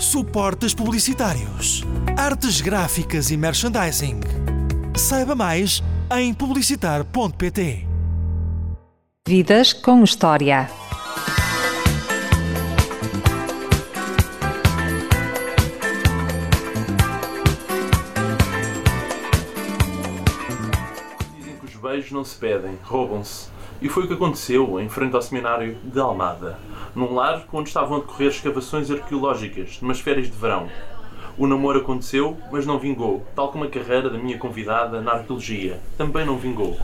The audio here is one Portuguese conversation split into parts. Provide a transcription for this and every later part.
suportes publicitários, artes gráficas e merchandising. Saiba mais em publicitar.pt. Vidas com História. Dizem que os beijos não se pedem, roubam-se. E foi o que aconteceu em frente ao seminário de Almada, num lar onde estavam a decorrer escavações arqueológicas, numas férias de verão. O namoro aconteceu, mas não vingou, tal como a carreira da minha convidada na arqueologia. Também não vingou.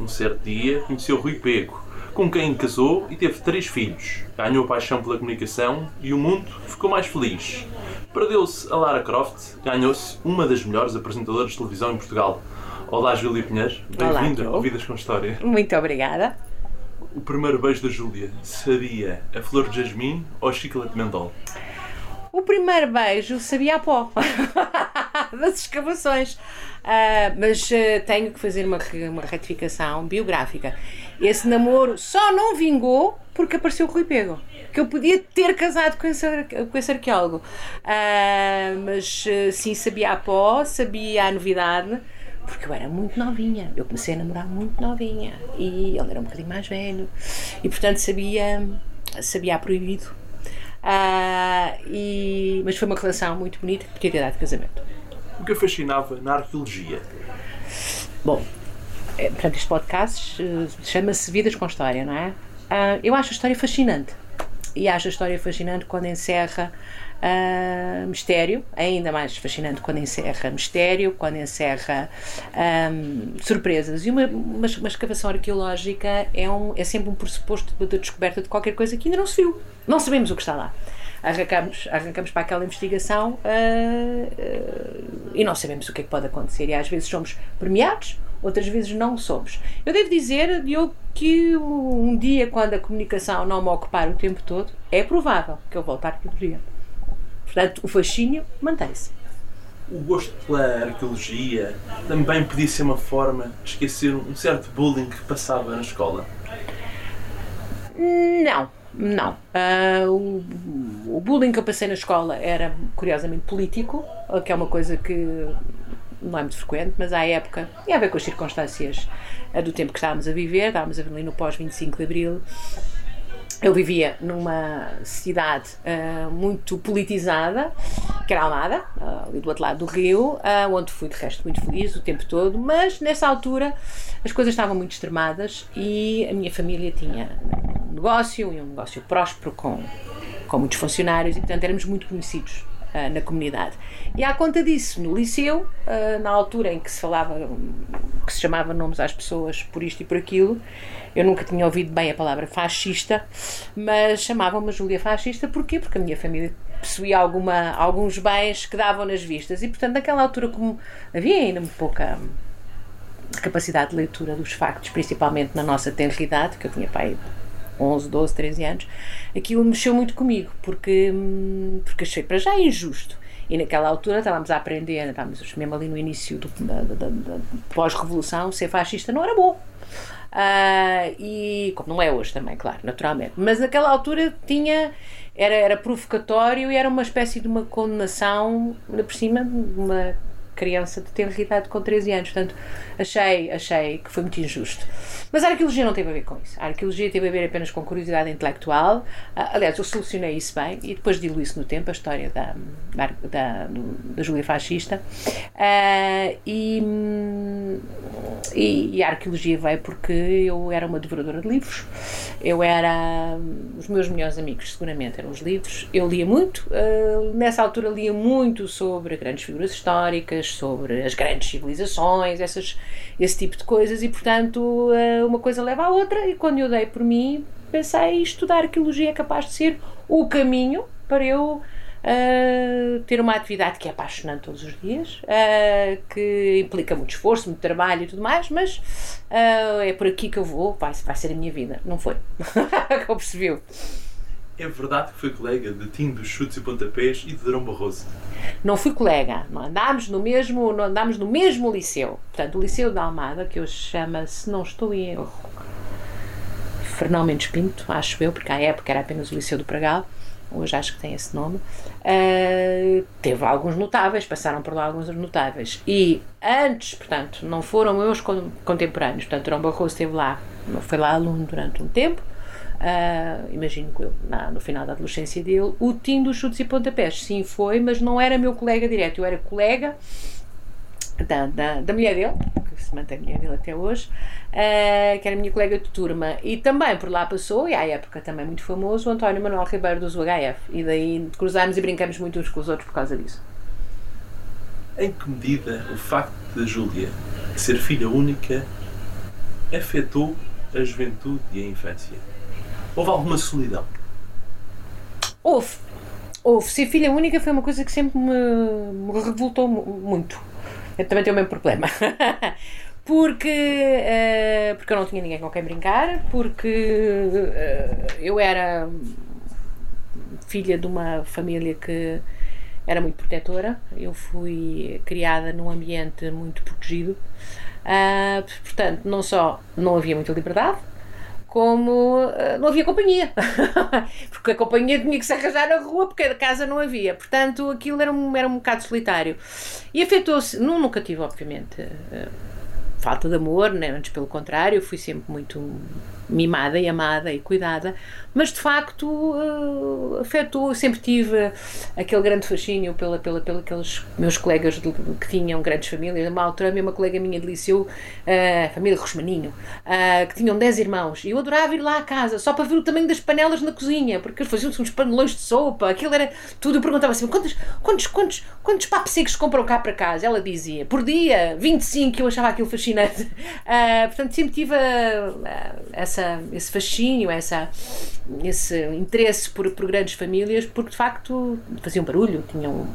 Um certo dia conheceu Rui Pego, com quem casou e teve três filhos. Ganhou paixão pela comunicação e o mundo ficou mais feliz. Perdeu-se a Lara Croft, ganhou-se uma das melhores apresentadoras de televisão em Portugal. Olá, Júlia Pinheiro. Olá, Bem-vinda ao Vidas com História. Muito obrigada. O primeiro beijo da Júlia sabia a flor de jasmim ou a chiclete de mendol? O primeiro beijo sabia a pó das escavações. Ah, mas ah, tenho que fazer uma, uma retificação biográfica. Esse namoro só não vingou porque apareceu o Rui Pego. Que eu podia ter casado com esse, com esse arqueólogo. Ah, mas sim, sabia a pó, sabia a novidade. Porque eu era muito novinha. Eu comecei a namorar muito novinha. E ele era um bocadinho mais velho. E portanto sabia, sabia a proibido. Ah, e, mas foi uma relação muito bonita que podia ter dado casamento. O que a fascinava na arqueologia? Bom, é, portanto, este podcast eh, chama-se Vidas com História, não é? Ah, eu acho a história fascinante. E acho a história fascinante quando encerra ah, mistério, ainda mais fascinante quando encerra mistério, quando encerra ahm, surpresas. E uma, uma, uma escavação arqueológica é, um, é sempre um pressuposto de, de descoberta de qualquer coisa que ainda não se viu. Não sabemos o que está lá. Arrancamos, arrancamos para aquela investigação ah, ah, e não sabemos o que é que pode acontecer. E às vezes somos premiados, outras vezes não somos. Eu devo dizer, Diogo, que um dia, quando a comunicação não me ocupar o tempo todo, é provável que eu volte à arqueologia. Portanto, o fascínio mantém-se. O gosto pela arqueologia também podia ser uma forma de esquecer um certo bullying que passava na escola. Não, não. Ah, o, o bullying que eu passei na escola era curiosamente político, que é uma coisa que não é muito frequente, mas à época tinha a ver com as circunstâncias ah, do tempo que estávamos a viver, estávamos ali no pós-25 de Abril. Eu vivia numa cidade ah, muito politizada, que era Almada, ah, ali do outro lado do rio, ah, onde fui de resto muito feliz o tempo todo, mas nessa altura as coisas estavam muito extremadas e a minha família tinha um negócio e um negócio próspero com, com muitos funcionários e portanto éramos muito conhecidos ah, na comunidade. E à conta disso, no liceu, ah, na altura em que se falava, que se chamava nomes às pessoas por isto e por aquilo, eu nunca tinha ouvido bem a palavra fascista, mas chamavam-me Júlia fascista, porquê? Porque a minha família possuía alguma, alguns bens que davam nas vistas e portanto naquela altura como havia ainda pouca capacidade de leitura dos factos, principalmente na nossa tenridade, que eu tinha pai 11, 12, 13 anos, aquilo mexeu muito comigo, porque, hum, porque achei para já injusto. E naquela altura estávamos a aprender, estávamos mesmo ali no início do, da, da- da- pós-revolução, ser fascista não era bom. Ah, e como não é hoje também, claro, naturalmente. Mas naquela altura tinha era, era provocatório e era uma espécie de uma condenação, por cima, uma criança de ter idade com 13 anos. Portanto, achei, achei que foi muito injusto. Mas a arqueologia não teve a ver com isso. A arqueologia teve a ver apenas com curiosidade intelectual. Ah, aliás, eu solucionei isso bem e depois diluí isso no tempo, a história da, da, da, da Júlia Fascista. Ah, e, e, e a arqueologia veio porque eu era uma devoradora de livros. Eu era. Os meus melhores amigos, seguramente, eram os livros. Eu lia muito. ah, nessa altura, lia muito sobre grandes figuras históricas, sobre as grandes civilizações, essas, esse tipo de coisas. E, portanto, ah, uma coisa leva à outra. E quando eu dei por mim, pensei estudar arqueologia é capaz de ser o caminho para eu uh, ter uma atividade que é apaixonante todos os dias, uh, que implica muito esforço, muito trabalho e tudo mais, mas uh, é por aqui que eu vou, vai, vai ser a minha vida. Não foi. Como percebeu? É verdade que foi colega de Tim dos Chutes e Pontapés e de Drão Barroso. Não fui colega, não andámos no mesmo, não andámos no mesmo liceu. Portanto, o Liceu da Almada, que hoje chama, se não estou em erro, Fernão Mendes Pinto, acho eu, porque à época era apenas o Liceu do Pragal. hoje acho que tem esse nome, uh, teve alguns notáveis, passaram por lá alguns notáveis. E antes, portanto, não foram meus contemporâneos, portanto, Durão Barroso esteve lá, foi lá aluno durante um tempo, Uh, imagino que eu, na, no final da adolescência dele, o Tim dos chutes e pontapés, sim, foi, mas não era meu colega direto, eu era colega da, da, da mulher dele, que se mantém a mulher dele até hoje, uh, que era minha colega de turma, e também por lá passou, e à época também muito famoso, o António Manuel Ribeiro do UHF, e daí cruzámos e brincamos muito uns com os outros por causa disso. Em que medida o facto de Júlia ser filha única afetou a juventude e a infância? Houve alguma solidão? Houve. Houve. Ser filha única foi uma coisa que sempre me, me revoltou muito. Eu também tenho o mesmo problema. porque, uh, porque eu não tinha ninguém com quem brincar, porque uh, eu era filha de uma família que era muito protetora. Eu fui criada num ambiente muito protegido. Uh, portanto, não só não havia muita liberdade, como uh, não havia companhia. porque a companhia tinha que se arranjar na rua, porque a casa não havia. Portanto, aquilo era um, era um bocado solitário. E afetou-se, nunca tive, obviamente, uh, falta de amor, né? antes pelo contrário, fui sempre muito mimada e amada e cuidada, mas de facto uh, afetou, sempre tive aquele grande fascínio pela, pela, pela aqueles meus colegas de, que tinham grandes famílias, uma altura uma colega minha de liceu, uh, família Rosmaninho, uh, que tinham 10 irmãos, e eu adorava ir lá à casa, só para ver o tamanho das panelas na cozinha, porque eles faziam uns panelões de sopa, aquilo era tudo, eu perguntava assim, quantos, quantos, quantos, quantos papos secos compram cá para casa? Ela dizia, por dia, 25, eu achava aquilo fascinante. Uh, portanto, sempre tive essa essa, esse fascínio, essa, esse interesse por, por grandes famílias, porque de facto faziam barulho, tinham.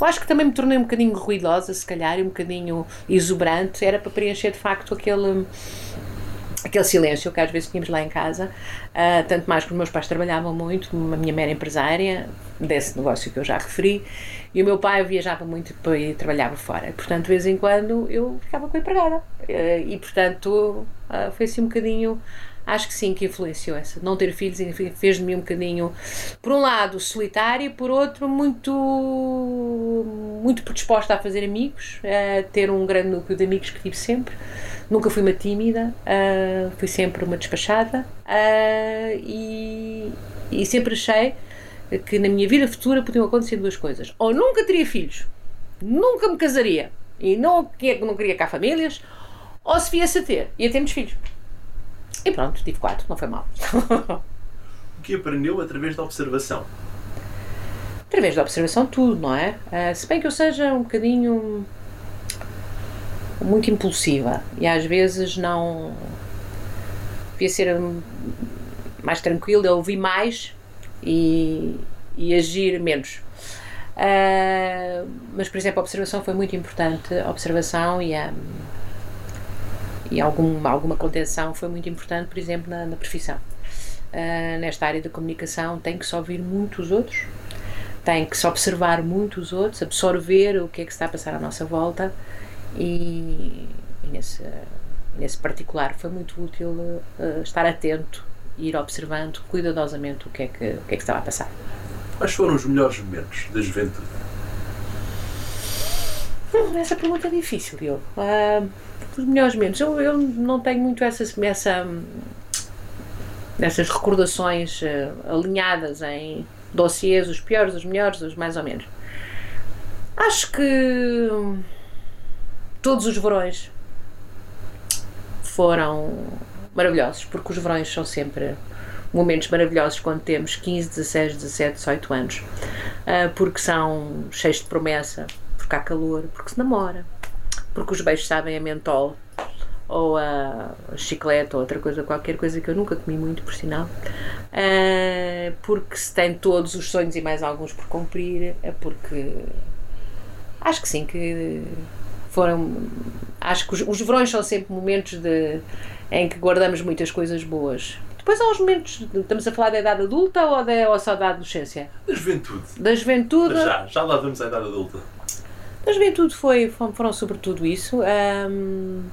Eu acho que também me tornei um bocadinho ruidosa, se calhar, e um bocadinho exuberante, era para preencher de facto aquele aquele silêncio que às vezes tínhamos lá em casa, uh, tanto mais que os meus pais trabalhavam muito, a minha mãe era empresária desse negócio que eu já referi, e o meu pai viajava muito e trabalhava fora. Portanto, de vez em quando eu ficava com a empregada. Uh, e, portanto, uh, foi assim um bocadinho acho que sim, que influenciou essa. Não ter filhos fez de mim um bocadinho, por um lado, solitária, por outro, muito, muito predisposta a fazer amigos, a ter um grande núcleo de amigos que tive sempre. Nunca fui uma tímida, uh, fui sempre uma despachada uh, e, e sempre achei que na minha vida futura podiam acontecer duas coisas. Ou nunca teria filhos, nunca me casaria e não, não queria cá famílias, ou se viesse a ter, ia ter muitos filhos. E pronto, tive quatro, não foi mal. o que aprendeu através da observação? Através da observação, tudo, não é? Uh, se bem que eu seja um bocadinho muito impulsiva e às vezes não. devia ser mais tranquila, ouvir mais e, e agir menos. Uh, mas, por exemplo, a observação foi muito importante. A observação e a e algum, alguma contenção foi muito importante, por exemplo, na, na profissão. Uh, nesta área da comunicação tem que se ouvir muito os outros, tem que se observar muito os outros, absorver o que é que está a passar à nossa volta e, e nesse, nesse particular foi muito útil uh, estar atento e ir observando cuidadosamente o que, é que, o que é que estava a passar. Quais foram os melhores momentos da juventude? Hum, essa pergunta é difícil, eu. Uh, melhores momentos. Eu, eu não tenho muito essas, essa, essas recordações uh, alinhadas em dossiês, os piores, os melhores, os mais ou menos. Acho que todos os verões foram maravilhosos, porque os verões são sempre momentos maravilhosos quando temos 15, 16, 17, 18 anos, uh, porque são cheios de promessa, porque há calor, porque se namora, porque os beijos sabem a mentol ou a chiclete ou outra coisa, qualquer coisa que eu nunca comi muito, por sinal, uh, porque se tem todos os sonhos e mais alguns por cumprir, é porque acho que sim, que foram. Acho que os, os verões são sempre momentos de, em que guardamos muitas coisas boas. Depois há os momentos, estamos a falar da idade adulta ou, da, ou só da adolescência? Da juventude. Da juventude. Já, já lá vamos à idade adulta. A juventude foi, foram sobretudo isso. Um,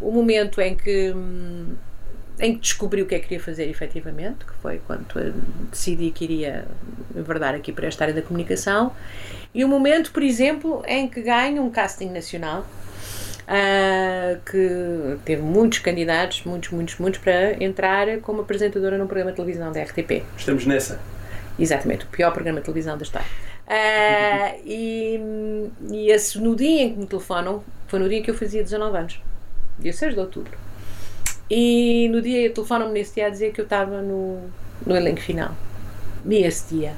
o momento em que em que descobri o que é que queria fazer efetivamente, que foi quando decidi que iria enverdar aqui para esta área da comunicação, e o momento, por exemplo, em que ganho um casting nacional, uh, que teve muitos candidatos, muitos, muitos, muitos, para entrar como apresentadora num programa de televisão da RTP. Estamos nessa. Exatamente, o pior programa de televisão da história. Uh, e, e esse, no dia em que me telefonam, foi no dia que eu fazia 19 anos, dia 6 de outubro. E no dia, telefonam-me nesse dia a dizer que eu estava no, no elenco final. E esse dia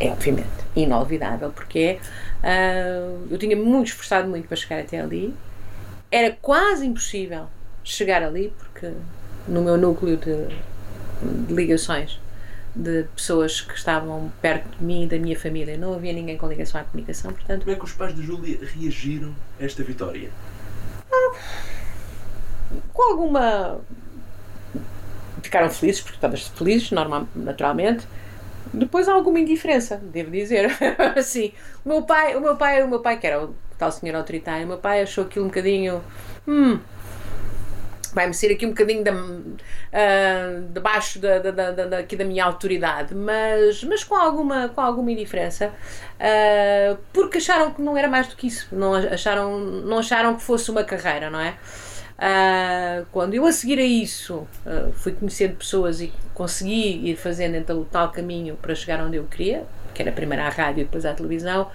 é, obviamente, inolvidável, porque uh, eu tinha muito esforçado muito para chegar até ali. Era quase impossível chegar ali, porque no meu núcleo de, de ligações de pessoas que estavam perto de mim e da minha família. Não havia ninguém com ligação à comunicação, portanto... Como é que os pais de Júlia reagiram a esta vitória? Ah, com alguma... Ficaram felizes, porque todas felizes, normal, naturalmente. Depois alguma indiferença, devo dizer. assim, o meu pai, o meu pai, o meu pai que era o tal senhor autoritário, o meu pai achou aquilo um bocadinho... Hum, vai-me ser aqui um bocadinho uh, debaixo da, da, da, da, aqui da minha autoridade, mas, mas com, alguma, com alguma indiferença, uh, porque acharam que não era mais do que isso, não acharam, não acharam que fosse uma carreira, não é? Uh, quando eu a seguir a isso fui conhecendo pessoas e consegui ir fazendo então o tal caminho para chegar onde eu queria, que era primeiro à rádio e depois à televisão,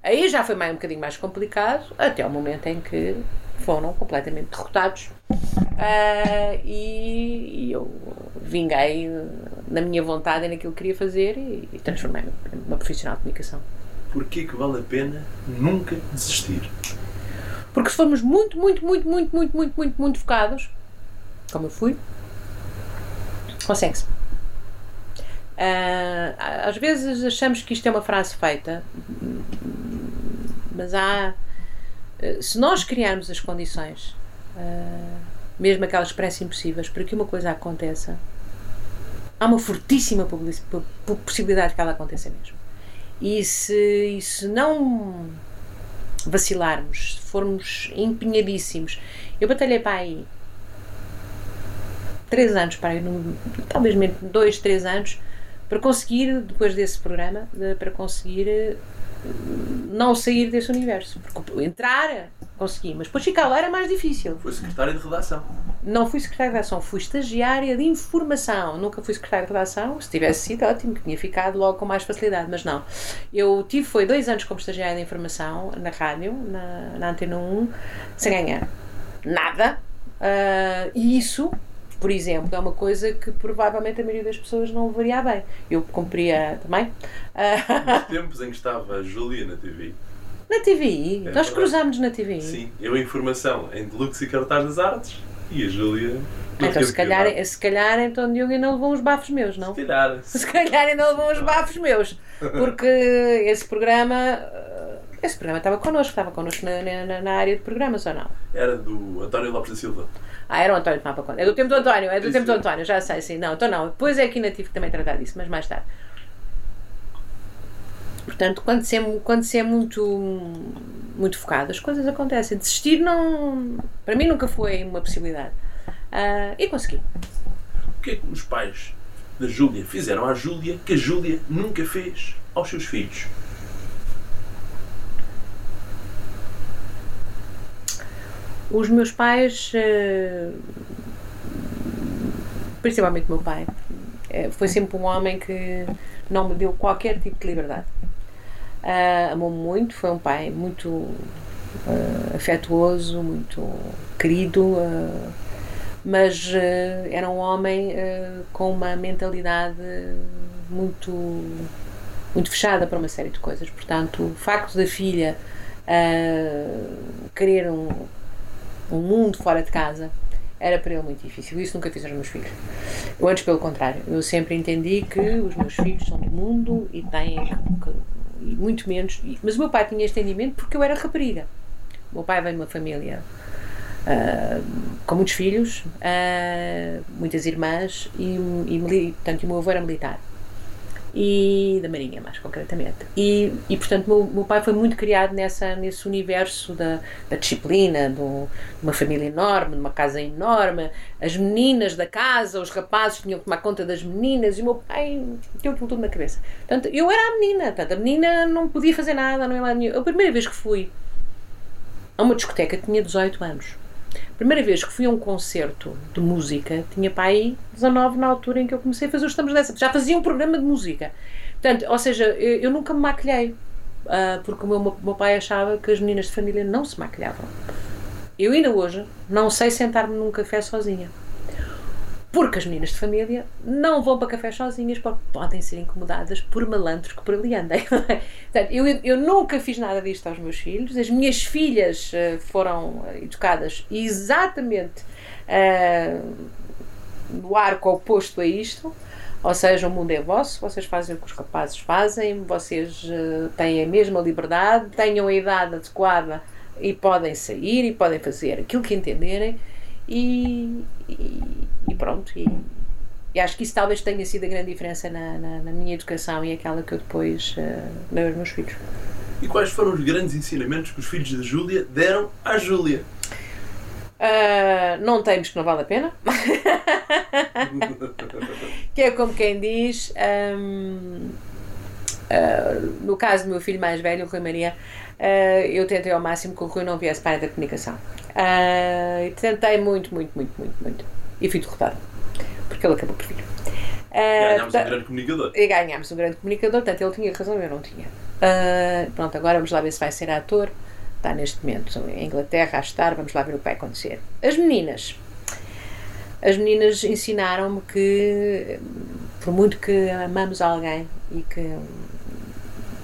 aí já foi mais um bocadinho mais complicado, até ao momento em que foram completamente derrotados uh, e, e, eu vinguei na minha vontade e naquilo que queria fazer e, e transformei-me numa profissional de comunicação. Porquê que vale a pena nunca desistir? Porque se formos muito, muito, muito, muito, muito, muito, muito, muito focados, como eu fui, consegue-se. Uh, às vezes achamos que isto é uma frase feita, mas há se nós criarmos as condições, uh, mesmo aquelas que parecem impossíveis, para que uma coisa aconteça, há uma fortíssima possibilidade que ela aconteça mesmo. E se, e se não vacilarmos, se formos empenhadíssimos, eu batalhei para aí três anos, para aí, talvez dois, três anos, para conseguir, depois desse programa, para conseguir não sair desse universo. Porque entrar, consegui, mas depois ficar lá era mais difícil. Foi secretária de redação. Não fui secretária de redação, fui estagiária de informação. Nunca fui secretária de redação. Se tivesse sido ótimo, que tinha ficado logo com mais facilidade, mas não. Eu tive, foi dois anos como estagiária de informação na rádio, na, na Antena 1, sem ganhar nada. Uh, e isso por exemplo, é uma coisa que provavelmente a maioria das pessoas não levaria bem. Eu cumpria também. Nos tempos em que estava a Júlia na TV. Na TVI? É Nós cruzámos na TVI. Sim, eu em informação em Deluxe e Cartaz das Artes e a Júlia. Então, se calhar, se calhar, então Diogo ainda levou uns bafos meus, não? Se calhar. Se calhar ainda levou uns bafos meus. Porque esse programa. Esse programa estava connosco, estava connosco na, na, na área de programas ou não? Era do António Lopes da Silva. Ah, era o António tomava conta. É do tempo do António, é do Isso. tempo do António, já sei, sim. Não, então não. Depois é que ainda tive que também tratar disso, mas mais tarde. Portanto, quando se é, quando se é muito, muito focado, as coisas acontecem. Desistir não. Para mim nunca foi uma possibilidade. Uh, e consegui. O que é que os pais da Júlia fizeram à Júlia que a Júlia nunca fez aos seus filhos? Os meus pais, eh, principalmente o meu pai, eh, foi sempre um homem que não me deu qualquer tipo de liberdade. Uh, Amou-me muito, foi um pai muito uh, afetuoso, muito querido, uh, mas era um homem com uma mentalidade muito, muito fechada para uma série de coisas. Portanto, o facto da filha querer um um mundo fora de casa, era para ele muito difícil. Isso nunca fiz aos meus filhos. Eu antes, pelo contrário, eu sempre entendi que os meus filhos são do mundo e têm muito menos. Mas o meu pai tinha este entendimento porque eu era rapariga. O meu pai vem de uma família uh, com muitos filhos, uh, muitas irmãs e, e portanto, o meu avô era militar. E da Marinha, mais concretamente. E, e portanto, meu, meu pai foi muito criado nessa, nesse universo da, da disciplina, de uma família enorme, de uma casa enorme, as meninas da casa, os rapazes tinham que tomar conta das meninas e o meu pai tinha tudo na cabeça. Portanto, eu era a menina, portanto, a menina não podia fazer nada, não é nenhum. A primeira vez que fui a uma discoteca tinha 18 anos. Primeira vez que fui a um concerto de música, tinha pai 19 na altura em que eu comecei a fazer os estamos dessa. Já fazia um programa de música. Portanto, ou seja, eu, eu nunca me maquilhei, uh, porque o meu, meu pai achava que as meninas de família não se maquilhavam. Eu ainda hoje não sei sentar-me num café sozinha. Porque as meninas de família não vão para café sozinhas porque podem ser incomodadas por malantros que por ali andem. eu, eu nunca fiz nada disto aos meus filhos. As minhas filhas uh, foram educadas exatamente uh, no arco oposto a isto. Ou seja, o mundo é vosso, vocês fazem o que os rapazes fazem, vocês têm a mesma liberdade, tenham a idade adequada e podem sair e podem fazer aquilo que entenderem e, e, e pronto. E, e, acho que isso talvez tenha sido a grande diferença na, na, na minha educação e aquela que eu depois uh, dei aos meus filhos. E quais foram os grandes ensinamentos que os filhos da Júlia deram à Júlia? Uh, não temos que não vale a pena. que é como quem diz. Um, uh, no caso do meu filho mais velho, o Rui Maria, uh, eu tentei ao máximo que o Rui não viesse para a área da comunicação. Uh, tentei muito, muito, muito, muito, muito. E fui derrotada. Porque ele acabou por vir. Uh, ganhámos um grande comunicador. E ganhámos um grande comunicador, portanto ele tinha razão, eu não tinha. Uh, pronto, agora vamos lá ver se vai ser ator. Está neste momento em Inglaterra a estar, vamos lá ver o que vai acontecer. As meninas. As meninas ensinaram-me que, por muito que amamos alguém e que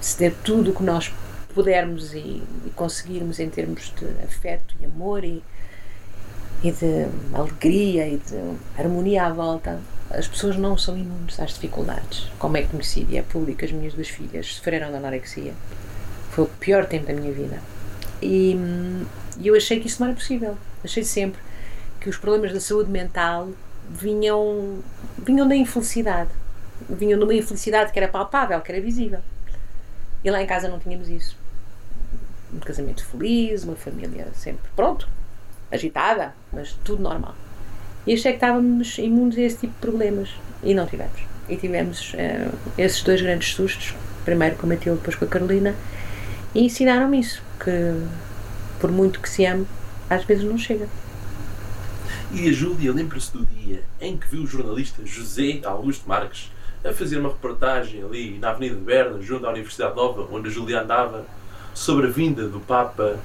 se dê tudo o que nós pudermos e, e, conseguirmos em termos de afeto e amor e, e de alegria e de harmonia à volta, as pessoas não são imunes às dificuldades. Como é conhecido e é público, as minhas duas filhas sofreram de anorexia. Foi o pior tempo da minha vida. E, e eu achei que isso não era possível. Achei sempre que os problemas da saúde mental vinham, vinham da infelicidade. Vinham de uma infelicidade que era palpável, que era visível. E lá em casa não tínhamos isso um casamento feliz, uma família sempre, pronto, agitada, mas tudo normal. E achei que estávamos imunes a esse tipo de problemas e não tivemos. E tivemos uh, esses dois grandes sustos, primeiro com a Matilde, depois com a Carolina, e ensinaram-me isso, que por muito que se ame, às vezes não chega. E a Júlia lembra-se do dia em que viu o jornalista José Augusto Marques a fazer uma reportagem ali na Avenida de Berna, junto à Universidade Nova, onde a Júlia andava, sobre a vinda do Papa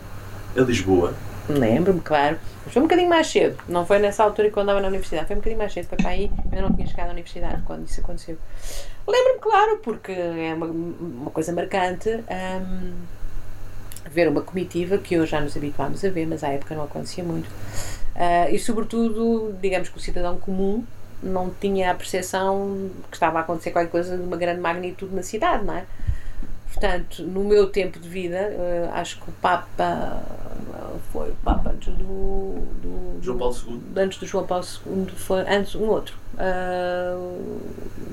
a Lisboa? Lembro-me, claro. Mas foi um bocadinho mais cedo. Não foi nessa altura que eu andava na universidade. Foi um bocadinho mais cedo. Foi para aí. Eu não tinha chegado à universidade quando isso aconteceu. Lembro-me, claro, porque é uma, uma coisa marcante. Um, ver uma comitiva que hoje já nos habituámos a ver, mas à época não acontecia muito. Uh, e, sobretudo, digamos que o cidadão comum não tinha a percepção que estava a acontecer qualquer coisa de uma grande magnitude na cidade, não é? Portanto, no meu tempo de vida, uh, acho que o Papa foi o Papa antes do, do, João Paulo II. Antes do João Paulo II, foi antes um outro. Uh,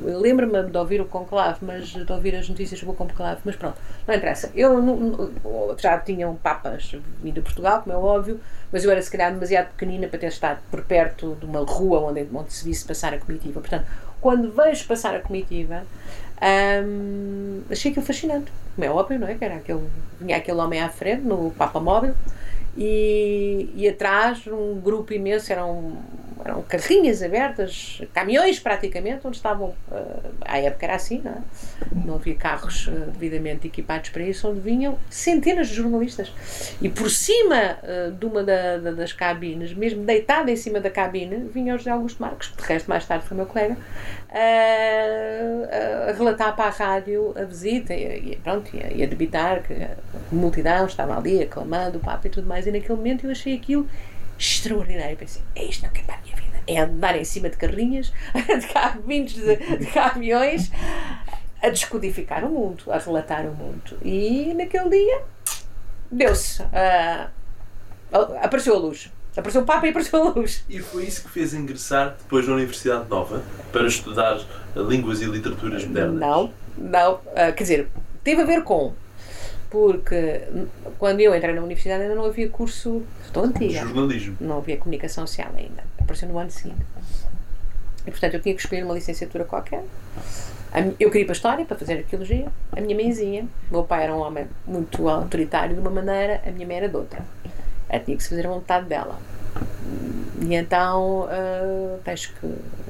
Lembro-me de ouvir o conclave, mas de ouvir as notícias sobre o conclave, mas pronto, não interessa. Eu não, já tinham papas vindo a Portugal, como é óbvio, mas eu era se calhar demasiado pequenina para ter estado por perto de uma rua onde, onde se visse passar a comitiva. Portanto, quando vejo passar a comitiva, um, achei aquilo fascinante, como é óbvio, não é? Que era aquele, vinha aquele homem à frente no Papa Móvel e, e atrás um grupo imenso, eram, eram carrinhas abertas, caminhões praticamente, onde estavam, uh, à época era assim, não é? Não havia carros uh, devidamente equipados para isso, onde vinham centenas de jornalistas. E por cima uh, de uma da, da, das cabines, mesmo deitada em cima da cabine, vinha o José Augusto Marques, que de resto mais tarde foi meu colega, a relatar para a rádio a visita e, e pronto, e a, e a debitar que a multidão estava ali aclamando o Papa e tudo mais. E naquele momento eu achei aquilo extraordinário. Pensei, é isto que é para a minha vida. É andar em cima de carrinhas, de cabines de, de caminhões, a descodificar o mundo, a relatar o mundo. E naquele dia deu-se. Uh, apareceu a luz. Apareceu o Papa e apareceu a luz. E foi isso que fez ingressar depois na Universidade Nova para estudar línguas e literaturas modernas? Não, Não, ah, quer dizer, teve a ver com. Porque quando eu entrei na universidade ainda não havia curso. Estou antiga. Jornalismo. Não havia comunicação social ainda. Apareceu no ano seguinte. E portanto eu tinha que escolher uma licenciatura qualquer. Eu queria ir para a História, para fazer arqueologia. A minha mãezinha, meu pai era um homem muito autoritário de uma maneira, a minha mãe era de outra. Ela tinha que se fazer a vontade dela. E então, ah, tens que.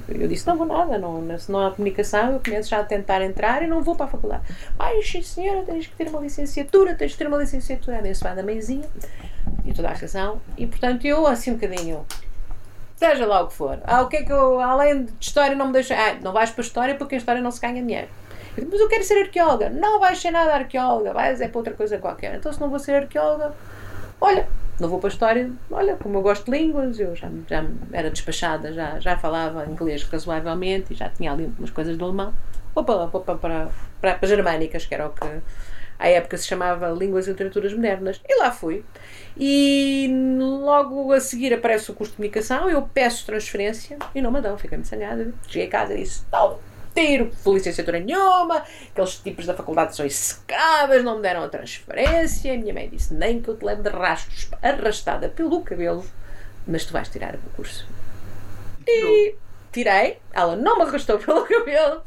Eu disse: não vou nada, não, se não há comunicação, eu começo já a tentar entrar e não vou para a faculdade. Ai, sim, senhora, tens que ter uma licenciatura, tens que ter uma licenciatura. Abençoada mãezinha, e toda a razão. E portanto, eu, assim um bocadinho, seja lá o que for. Ah, o que é que eu, além de história, não me deixa. Ah, não vais para a história porque a história não se ganha dinheiro. Eu Mas eu quero ser arqueóloga. Não vais ser nada arqueóloga, vais é para outra coisa qualquer. Então, se não vou ser arqueóloga, olha, não vou para a história. Olha, como eu gosto de línguas, eu já, já era despachada, já, já falava inglês razoavelmente e já tinha ali umas coisas do alemão. Vou para, para, para, para, germânicas, que era o que à época se chamava Línguas e Literaturas Modernas. E lá fui. E logo a seguir aparece o curso de comunicação, eu peço transferência e não me dão, fiquei-me sanhada. Cheguei a casa e disse: não, tiro, licenciatura nenhuma, aqueles tipos da faculdade são execráveis, não me deram a transferência. A minha mãe disse: nem que eu te leve de rastros, arrastada pelo cabelo, mas tu vais tirar o curso. E tirei, ela não me arrastou pelo cabelo,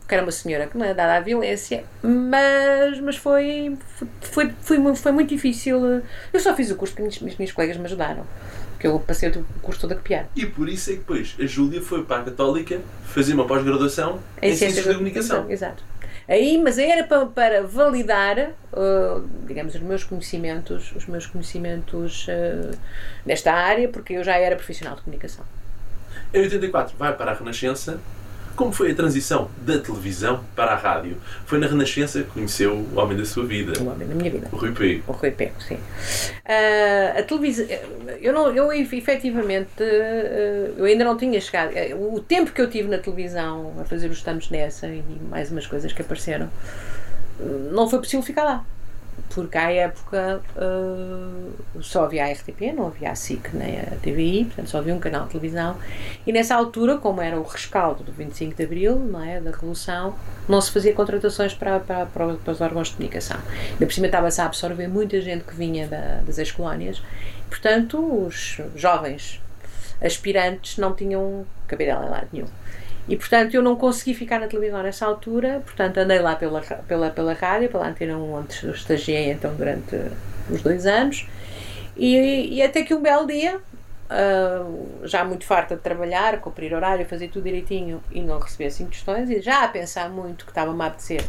porque era uma senhora que não é dada à violência, mas, mas foi, foi, foi, foi muito difícil. Eu só fiz o curso porque as minhas, as minhas colegas me ajudaram. Porque eu passei o curso todo a copiar. E por isso é que depois a Júlia foi para a Católica fazer uma pós-graduação em, Ciências da Comunicação. Exato. Aí, mas era para, para validar, uh, digamos, os meus conhecimentos, os meus conhecimentos uh, nesta área, porque eu já era profissional de comunicação. Em 84 vai para a Renascença. Como foi a transição da televisão para a rádio? Foi na Renascença que conheceu o homem da sua vida, O homem da minha vida. o Rui P. O Rui Pego, sim. Ah, a televisão. Eu, não, eu efetivamente. ah, eu ainda não tinha chegado. O tempo que eu tive na televisão a fazer os estamos nessa e mais umas coisas que apareceram, ah, não foi possível ficar lá. Porque à época ah, só havia a RTP, não havia a SIC nem a TVI, portanto só havia um canal de televisão. E nessa altura, como era o rescaldo do 25 de Abril, não é, da Revolução, não se fazia contratações para, para, para, para os órgãos de comunicação. Ainda por cima estava-se a absorver muita gente que vinha da- das ex-colónias. Portanto, os jovens aspirantes não tinham cabidela em lado nenhum. E portanto eu não consegui ficar na televisão nessa altura, portanto andei lá pela, pela, pela rádio, pela Antena 1, onde estagiei então durante uns dois anos, e, e até que um belo dia, ah, já muito farta de trabalhar, cumprir horário, fazer tudo direitinho e não receber assim questões, e já a pensar muito que estava-me a apetecer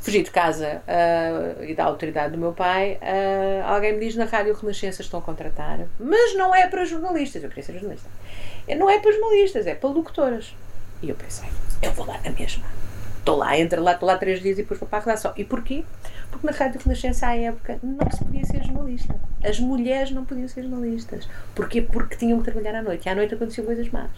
fugir de casa ah, e da autoridade do meu pai, ah, alguém me diz na rádio Renascença estão a contratar, mas não é para jornalistas, eu queria ser jornalista. Não é para jornalistas, é para locutoras. E eu pensei, eu vou lá na mesma. Estou lá, entro lá, estou lá três dias e depois vou para a redação. E porquê? Porque na Rádio Renascença, à época, não se podia ser jornalista. As mulheres não podiam ser jornalistas. Porquê? Porque tinham que trabalhar à noite. E à noite aconteciam coisas más.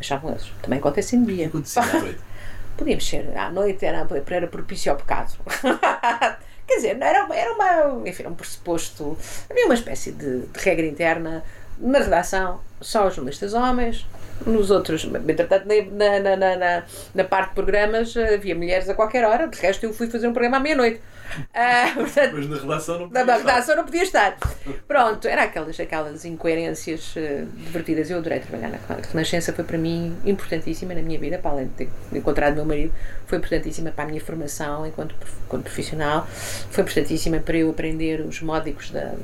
Achavam eles. Também acontecem de dia. Acontecia à noite. Podíamos ser à noite, era, era propício ao pecado. Quer dizer, era, era uma, enfim, um pressuposto. Havia uma espécie de, de regra interna na redação, só os jornalistas homens, nos outros, entretanto, na, na, na, na, na parte de programas havia mulheres a qualquer hora, de resto eu fui fazer um programa à meia-noite. Portanto, Mas na redação não na podia estar. redação não podia estar. Pronto, era aquelas, aquelas incoerências eh, divertidas. Eu adorei trabalhar na Renascença, foi para mim importantíssima na minha vida, para além de ter encontrado meu marido, foi importantíssima para a minha formação enquanto, enquanto profissional, foi importantíssima para eu aprender os módicos da,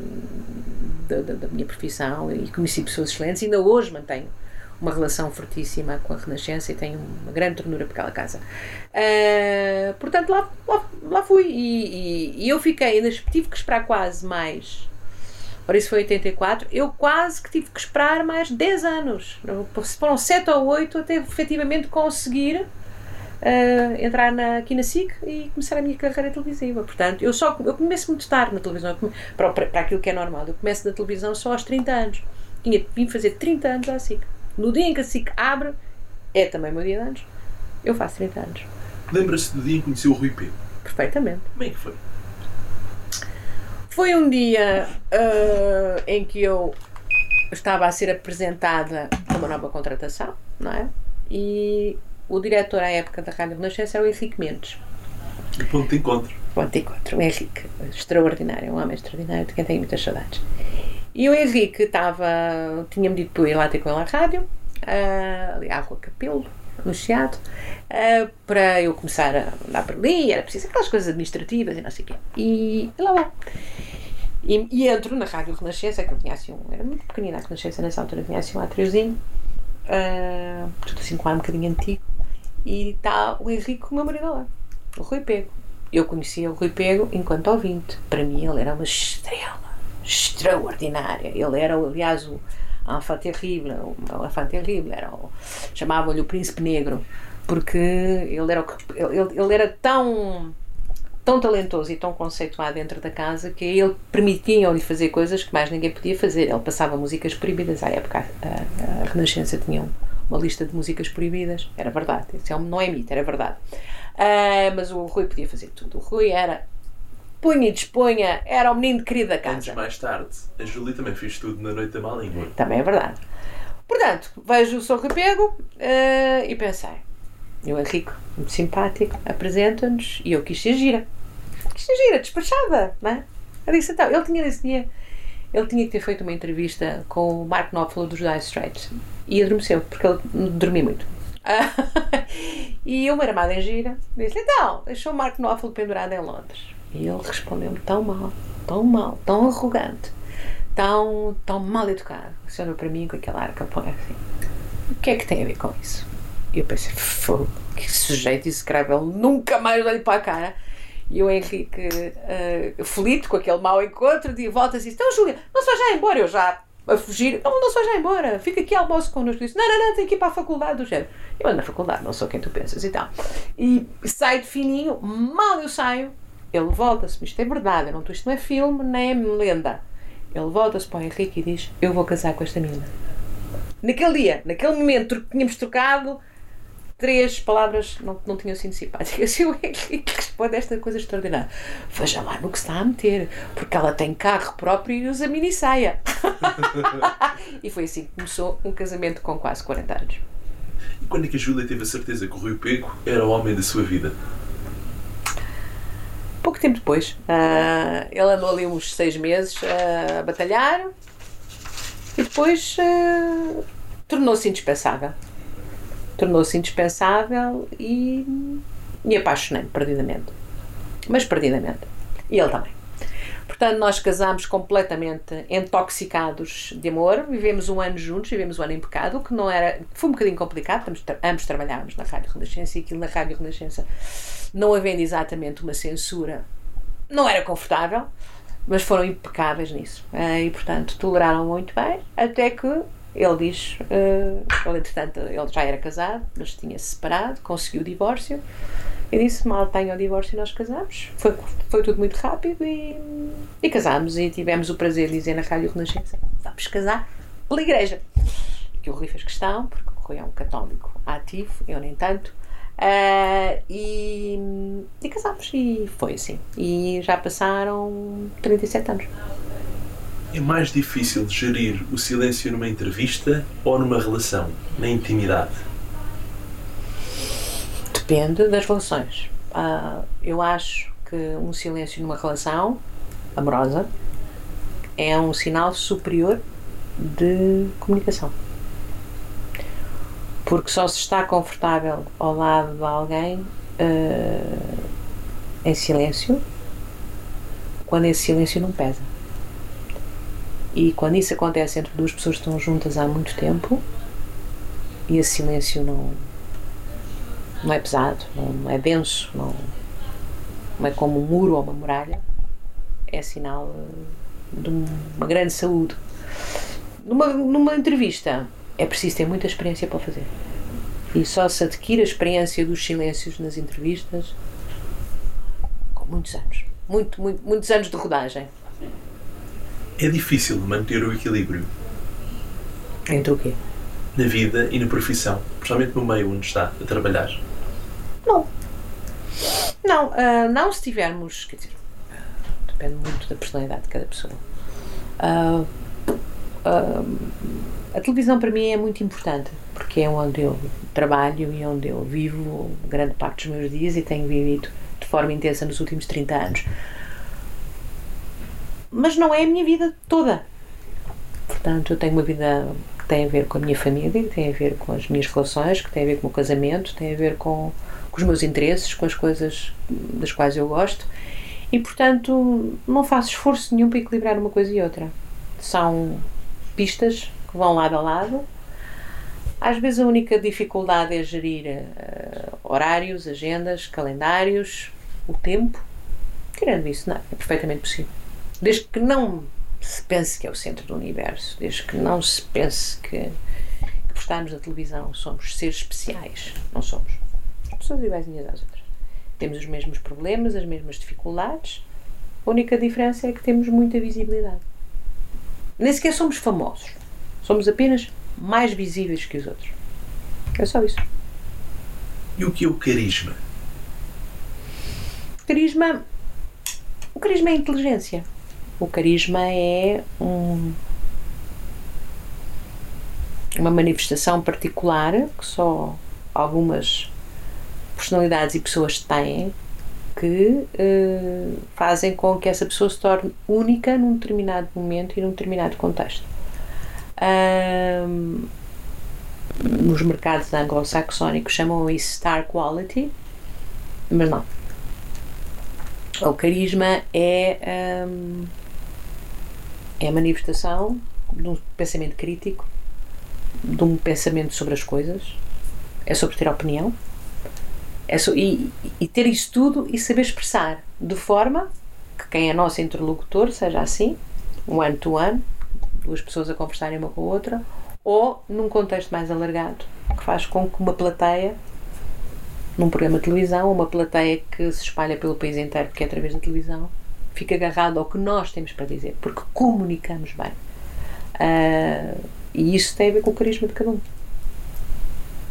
da, da- da minha profissão e conheci pessoas excelentes. Ainda hoje mantenho uma relação fortíssima com a Renascença e tenho uma grande ternura por aquela casa. Ah, portanto, lá, lá, lá fui e, e- e eu fiquei, ainda tive que esperar quase mais. Ora, isso foi 84. Eu quase que tive que esperar mais 10 anos. Foram 7 ou 8 até efetivamente conseguir ah, entrar na, aqui na SIC e começar a minha carreira televisiva. Portanto, eu só eu começo muito tarde na televisão, come- para, para, para aquilo que é normal. Eu começo na televisão só aos 30 anos. Tinha vim fazer 30 anos à SIC. No dia em que a SIC abre, é também o meu dia de anos, eu faço 30 anos. Lembra-se do dia em que conheceu o Rui P. Perfeitamente. Como é que foi? Foi um dia ah, em que eu estava a ser apresentada uma nova contratação, não é? E o diretor à época da Rádio Renascença era o Henrique Mendes. O ponto de encontro. Ponto de encontro. O Henrique, extraordinário, um homem extraordinário, de quem tenho muitas saudades. E o Henrique estava, tinha-me dito para eu ir lá ter com ele à rádio, uh, ali à Rua Capelo, no Chiado, uh, para eu começar a andar por ali, era preciso aquelas coisas administrativas e não sei o quê. E, e lá vai. E, e, entro na Rádio Renascença, que eu tinha assim um, era muito pequenina a Renascença nessa altura, tinha assim um atriozinho, uh, tudo assim com um bocadinho antigo, e está o Henrique com o meu marido lá, o Rui Pego. Eu conhecia o Rui Pego enquanto ouvinte. Para mim ele era uma estrela extraordinária. Ele era, aliás, o enfant terrible, o enfant terrible, era chamavam-lhe o príncipe negro, porque ele era, ele, ele era tão tão talentoso e tão conceituado dentro da casa que ele permitiam-lhe fazer coisas que mais ninguém podia fazer. Ele passava músicas proibidas. À época, a, a, Renascença tinha uma lista de músicas proibidas. Era verdade. Isso é não é mito, era verdade. Uh, mas o Rui podia fazer tudo. O Rui era punha e disponha, era o menino querido da casa. Anos mais tarde, a Julie também fez tudo na Noite da Má Língua. Também é verdade. Portanto, vejo o Sr. Repego uh, e pensei, o Henrique, muito simpático, apresenta-nos e eu quis ser gira. Quis ser gira, despachada, não é? Eu disse então, ele tinha nesse dia, ele tinha que ter feito uma entrevista com o Mark Knopfler dos Dire Straits e adormeceu, porque ele dormia muito. e eu, uma armada em gira, disse então, deixou o Mark Knopfler pendurado em Londres. E ele respondeu-me tão mal, tão mal, tão arrogante, tão, tão mal educado. Você olhou para mim com aquele ar que ele põe assim. O que é que tem a ver com isso? E eu pensei, que sujeito execrável, nunca mais olho para a cara. E o Henrique, uh, aflito com aquele mau encontro, de volta e disse: Então, Júlia, não se vai já embora. Eu já a fugir, não, não se vai já embora, fica aqui almoço connosco. Disse: Não, não, não, tenho que ir para a faculdade do género. Eu ando na faculdade, não sou quem tu pensas e tal. E saio de fininho, mal eu saio, ele volta-se, isto é verdade, não, isto não é filme, nem é lenda. Ele volta-se para o Henrique e diz: Eu vou casar com esta menina. Naquele dia, naquele momento, tínhamos trocado três palavras não, não tinham sido simpáticas. E o Henrique responde esta coisa extraordinária: Veja lá no que está a meter, porque ela tem carro próprio e usa mini saia. e foi assim que começou um casamento com quase 40 anos. E quando é que a Júlia teve a certeza que o Rui Pego era o homem da sua vida? Pouco tempo depois. Uh, ele andou ali uns seis meses uh, a batalhar e depois uh, tornou-se indispensável. Tornou-se indispensável e me apaixonei perdidamente. Mas perdidamente. E ele também. Portanto, nós casámos completamente intoxicados de amor, vivemos um ano juntos, vivemos um ano em pecado, que não era. Foi um bocadinho complicado, ambos trabalhávamos na Rádio Renascença e aquilo na Rádio Renascença não havendo exatamente uma censura, não era confortável, mas foram impecáveis nisso. Uh, e, portanto, toleraram muito bem, até que ele diz, uh, ele, entretanto, ele já era casado, mas tinha-se separado, conseguiu o divórcio. E disse: Mal tenho o divórcio e nós casamos. Foi, foi tudo muito rápido e, e casámos. E tivemos o prazer de dizer na Rádio Renascença: Vamos casar pela igreja. Que o Rui fez questão, porque o Rui é um católico ativo, eu nem tanto. Uh, e, e casámos e foi assim. E já passaram 37 anos. É mais difícil gerir o silêncio numa entrevista ou numa relação, na intimidade? Depende das relações. Uh, eu acho que um silêncio numa relação amorosa é um sinal superior de comunicação porque só se está confortável ao lado de alguém uh, em silêncio quando esse silêncio não pesa. E quando isso acontece entre duas pessoas que estão juntas há muito tempo e esse silêncio não, não é pesado, não é denso, não, não é como um muro ou uma muralha, é sinal de uma grande saúde. Numa, numa entrevista, é preciso ter muita experiência para fazer. E só se adquire a experiência dos silêncios nas entrevistas com muitos anos. Muito, muito, muitos anos de rodagem. É difícil manter o equilíbrio. Entre o quê? Na vida e na profissão, principalmente no meio onde está a trabalhar. Não. Não, uh, não se tivermos. Quer dizer, uh, depende muito da personalidade de cada pessoa. Uh, a televisão para mim é muito importante, porque é onde eu trabalho e onde eu vivo grande parte dos meus dias e tenho vivido de forma intensa nos últimos 30 anos. Mas não é a minha vida toda. Portanto, eu tenho uma vida que tem a ver com a minha família, que tem a ver com as minhas relações, que tem a ver com o casamento, tem a ver com, com os meus interesses, com as coisas das quais eu gosto. E, portanto, não faço esforço nenhum para equilibrar uma coisa e outra. São pistas que vão lado a lado. Às vezes a única dificuldade é gerir uh, horários, agendas, calendários, o tempo. Tirando isso, não, é perfeitamente possível. Desde que não se pense que é o centro do universo, desde que não se pense que, que por estarmos na televisão somos seres especiais. Não somos. Pessoas iguais umas às outras. Temos os mesmos problemas, as mesmas dificuldades. A única diferença é que temos muita visibilidade. Nem sequer somos famosos. Somos apenas mais visíveis que os outros. É só isso. E o que é o carisma? Carisma. O carisma é inteligência. O carisma é um, uma manifestação particular que só algumas personalidades e pessoas têm que uh, fazem com que essa pessoa se torne única num determinado momento e num determinado contexto. Um, nos mercados anglo-saxónicos chamam isso star quality, mas não. O carisma é, um, é a manifestação de um pensamento crítico, de um pensamento sobre as coisas, é sobre ter opinião, é so, e, e ter isso tudo e saber expressar de forma que quem é nosso interlocutor seja assim, um one-to-one, one, duas pessoas a conversarem uma com a outra, ou num contexto mais alargado, que faz com que uma plateia, num programa de televisão, uma plateia que se espalha pelo país inteiro, que é através da televisão, fique agarrado ao que nós temos para dizer, porque comunicamos bem. Uh, e isso tem a ver com o carisma de cada um.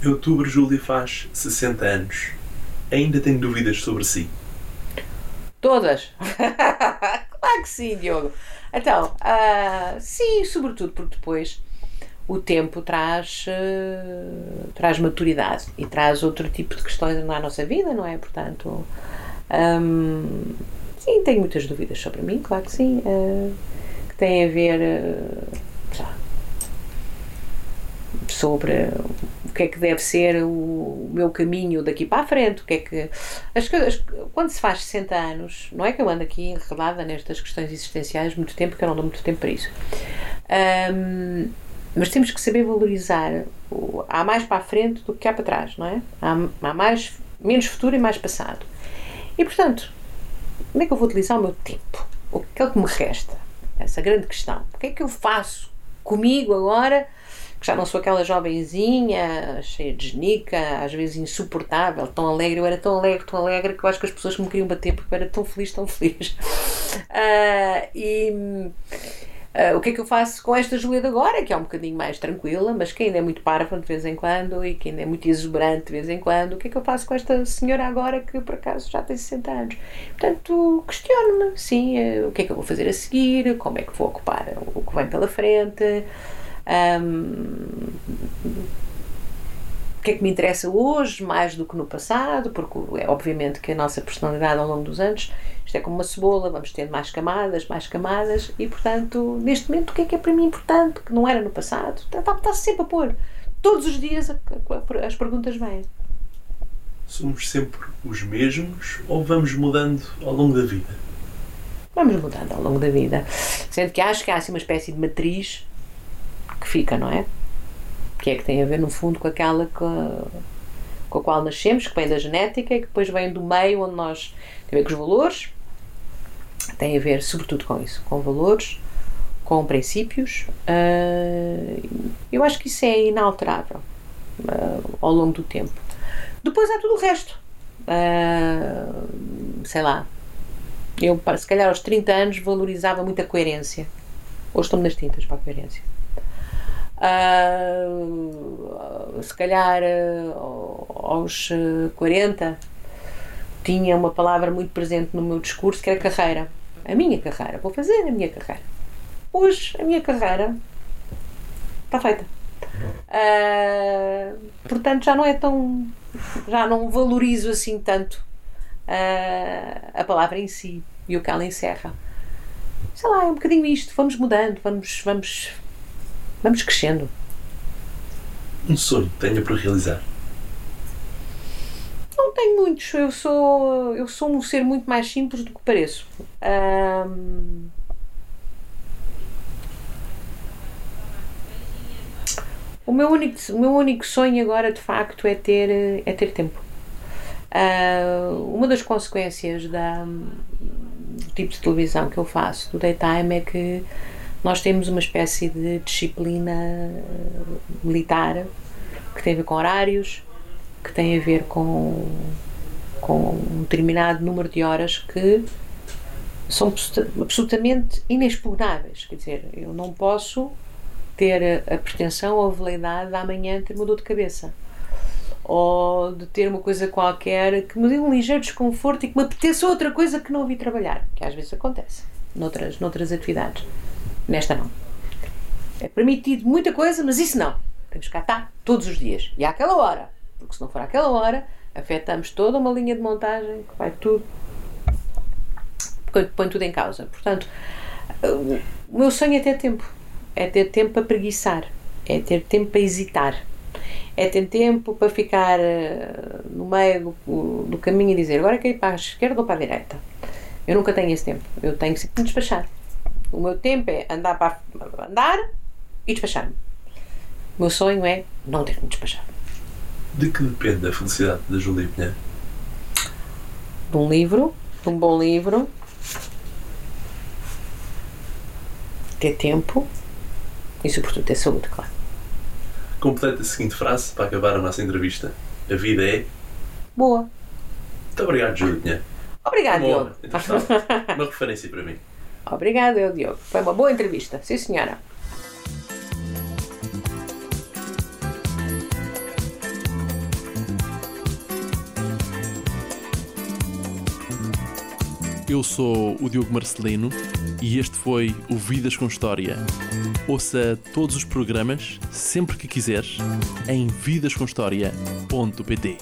Em outubro, Júlia faz 60 anos. Ainda tem dúvidas sobre si? Todas! claro que sim, Diogo. Então, uh, sim, sobretudo porque depois o tempo traz, uh, traz maturidade e traz outro tipo de questões na nossa vida, não é? Portanto, um, sim, tenho muitas dúvidas sobre mim, claro que sim, uh, que tem a ver sobre o que é que deve ser o meu caminho daqui para a frente, o que é que as, as, quando se faz 60 anos, não é que eu ando aqui enredada nestas questões existenciais muito tempo, que eu não dou muito tempo para isso. Um, mas temos que saber valorizar o, há mais para a frente do que há para trás, não é? Há, há mais, menos futuro e mais passado. E portanto, como é que eu vou utilizar o meu tempo? O que é que me resta? Essa grande questão. O que é que eu faço comigo agora que já não sou aquela jovenzinha, cheia de genica, às vezes insuportável, tão alegre. Eu era tão alegre, tão alegre que eu acho que as pessoas me queriam bater porque eu era tão feliz, tão feliz. Uh, e uh, o que é que eu faço com esta Júlia de agora, que é um bocadinho mais tranquila, mas que ainda é muito parva de vez em quando e que ainda é muito exuberante de vez em quando? O que é que eu faço com esta senhora agora que por acaso já tem 60 anos? Portanto, questiono-me, sim, uh, o que é que eu vou fazer a seguir, como é que vou ocupar o que vem pela frente. Um, o que é que me interessa hoje mais do que no passado, porque é obviamente que a nossa personalidade ao longo dos anos, isto é como uma cebola, vamos tendo mais camadas, mais camadas, e portanto, neste momento, o que é que é para mim importante, que não era no passado? Está, está, está sempre a pôr. Todos os dias as perguntas vêm. Somos sempre os mesmos ou vamos mudando ao longo da vida? Vamos mudando ao longo da vida. Sendo que acho que há assim uma espécie de matriz que fica, não é? Que é que tem a ver, no fundo, com aquela com, a qual nascemos, que vem da genética e que depois vem do meio onde nós. tem a ver com os valores, tem a ver, sobretudo, com isso, com valores, com princípios. Uh, eu acho que isso é inalterável uh, ao longo do tempo. Depois há tudo o resto. Uh, sei lá. Eu, se calhar, aos 30 anos, valorizava muito a coerência. Hoje estou-me nas tintas para a coerência. Uh, se calhar uh, aos 40 tinha uma palavra muito presente no meu discurso que era carreira. A minha carreira. Vou fazer a minha carreira. Hoje, a minha carreira está feita. Uh, portanto, já não é tão. Já não valorizo assim tanto a palavra em si e o que ela encerra. Sei lá, é um bocadinho isto. Vamos mudando, vamos, vamos, vamos crescendo. Um sonho que tenha para realizar? Não tenho muitos. Eu sou, eu sou um ser muito mais simples do que pareço. O meu único, o meu único sonho agora, de facto, é ter, é ter tempo. Uh, uma das consequências da, do tipo de televisão que eu faço, do daytime, é que nós temos uma espécie de disciplina militar que tem a ver com horários, que tem a ver com, com um determinado número de horas que são absolutamente inexpugnáveis. Quer dizer, eu não posso ter a pretensão ou a veleidade de amanhã ter uma dor de cabeça ou de ter uma coisa qualquer que me dê um ligeiro desconforto e que me apeteça outra coisa que não ouvi trabalhar, que às vezes acontece noutras, noutras atividades. Nesta não. É permitido muita coisa, mas isso não. Temos que cá estar todos os dias. E àquela hora. Porque se não for àquela hora, afetamos toda uma linha de montagem que vai tudo. põe tudo em causa. Portanto, o meu sonho é ter tempo é ter tempo para preguiçar, é ter tempo para hesitar, é ter tempo para ficar uh, no meio do, do, caminho e dizer agora quero ir para a esquerda ou para a direita. Eu nunca tenho esse tempo, eu tenho que me despachar. O meu tempo é andar para andar e despachar-me. O meu sonho é não ter que me despachar. De que depende a felicidade da Julia Pinheiro? De um livro, de um bom livro, ter tempo e, sobretudo, ter saúde, claro. Completa a seguinte frase para acabar a nossa entrevista: A vida é. Boa. Muito obrigado, Júlia. Obrigado, Diogo. Uma referência para mim. Obrigado, eu, Diogo. Foi uma boa entrevista. Sim, senhora. Eu sou o Diogo Marcelino e este foi o Vidas com História. Ouça todos os programas, sempre que quiseres, em vidascomhistoria.pt.